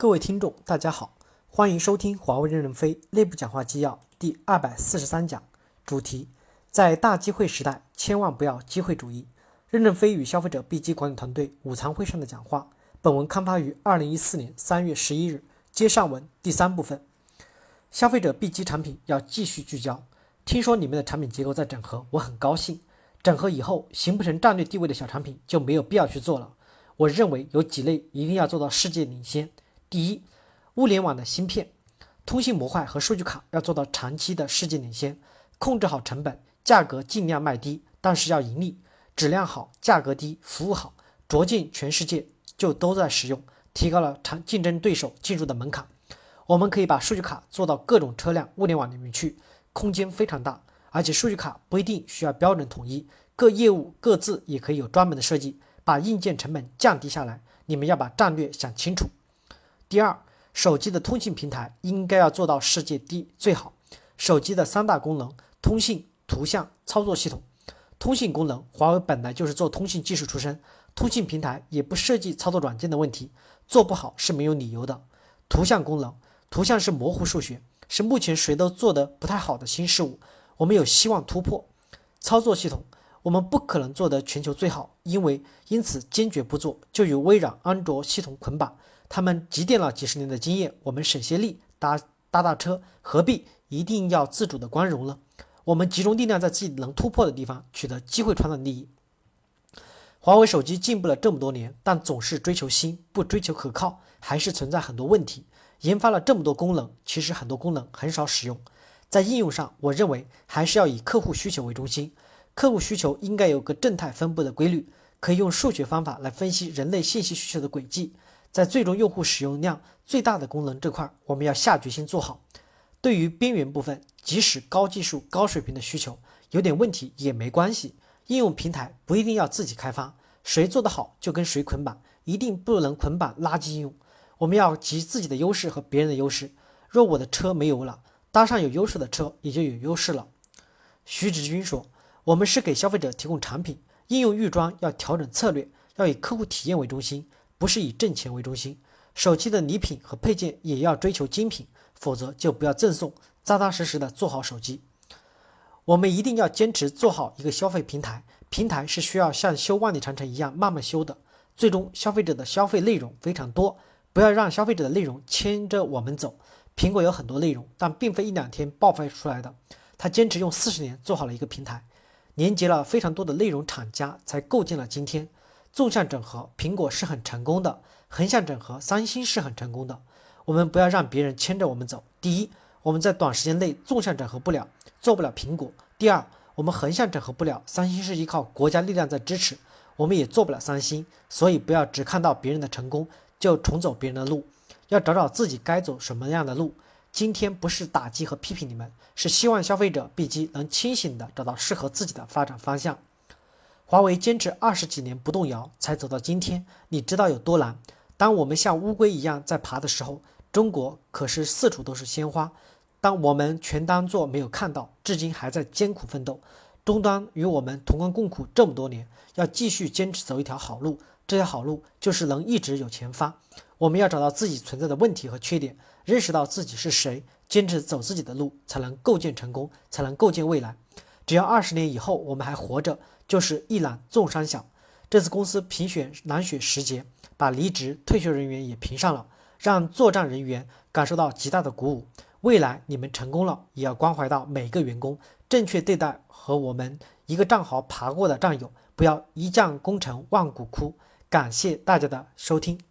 各位听众，大家好，欢迎收听华为任正非内部讲话纪要第二百四十三讲，主题：在大机会时代，千万不要机会主义。任正非与消费者 B 级管理团队午餐会上的讲话。本文刊发于二零一四年三月十一日。接上文第三部分，消费者 B 级产品要继续聚焦。听说你们的产品结构在整合，我很高兴。整合以后，形不成战略地位的小产品就没有必要去做了。我认为有几类一定要做到世界领先。第一，物联网的芯片、通信模块和数据卡要做到长期的世界领先，控制好成本，价格尽量卖低，但是要盈利，质量好，价格低，服务好，逐渐全世界就都在使用，提高了长竞争对手进入的门槛。我们可以把数据卡做到各种车辆物联网里面去，空间非常大，而且数据卡不一定需要标准统一，各业务各自也可以有专门的设计，把硬件成本降低下来。你们要把战略想清楚。第二，手机的通信平台应该要做到世界第最好。手机的三大功能：通信、图像、操作系统。通信功能，华为本来就是做通信技术出身，通信平台也不涉及操作软件的问题，做不好是没有理由的。图像功能，图像是模糊数学，是目前谁都做得不太好的新事物，我们有希望突破。操作系统，我们不可能做得全球最好，因为因此坚决不做，就与微软安卓系统捆绑。他们积淀了几十年的经验，我们省些力搭搭搭车，何必一定要自主的光荣呢？我们集中力量在自己能突破的地方，取得机会创造利益。华为手机进步了这么多年，但总是追求新，不追求可靠，还是存在很多问题。研发了这么多功能，其实很多功能很少使用。在应用上，我认为还是要以客户需求为中心，客户需求应该有个正态分布的规律，可以用数学方法来分析人类信息需求的轨迹。在最终用户使用量最大的功能这块，我们要下决心做好。对于边缘部分，即使高技术、高水平的需求有点问题也没关系。应用平台不一定要自己开发，谁做得好就跟谁捆绑，一定不能捆绑垃圾应用。我们要集自己的优势和别人的优势。若我的车没油了，搭上有优势的车也就有优势了。徐志军说：“我们是给消费者提供产品，应用预装要调整策略，要以客户体验为中心。”不是以挣钱为中心，手机的礼品和配件也要追求精品，否则就不要赠送，扎扎实实的做好手机。我们一定要坚持做好一个消费平台，平台是需要像修万里长城一样慢慢修的。最终消费者的消费内容非常多，不要让消费者的内容牵着我们走。苹果有很多内容，但并非一两天爆发出来的，他坚持用四十年做好了一个平台，连接了非常多的内容厂家，才构建了今天。纵向整合，苹果是很成功的；横向整合，三星是很成功的。我们不要让别人牵着我们走。第一，我们在短时间内纵向整合不了，做不了苹果；第二，我们横向整合不了，三星是依靠国家力量在支持，我们也做不了三星。所以不要只看到别人的成功就重走别人的路，要找找自己该走什么样的路。今天不是打击和批评你们，是希望消费者 B 机能清醒的找到适合自己的发展方向。华为坚持二十几年不动摇，才走到今天。你知道有多难？当我们像乌龟一样在爬的时候，中国可是四处都是鲜花。当我们全当做没有看到，至今还在艰苦奋斗。终端与我们同甘共苦这么多年，要继续坚持走一条好路。这条好路就是能一直有钱发。我们要找到自己存在的问题和缺点，认识到自己是谁，坚持走自己的路，才能构建成功，才能构建未来。只要二十年以后我们还活着。就是一览众山小。这次公司评选蓝雪时节，把离职退休人员也评上了，让作战人员感受到极大的鼓舞。未来你们成功了，也要关怀到每个员工，正确对待和我们一个战壕爬过的战友，不要一将功成万骨枯。感谢大家的收听。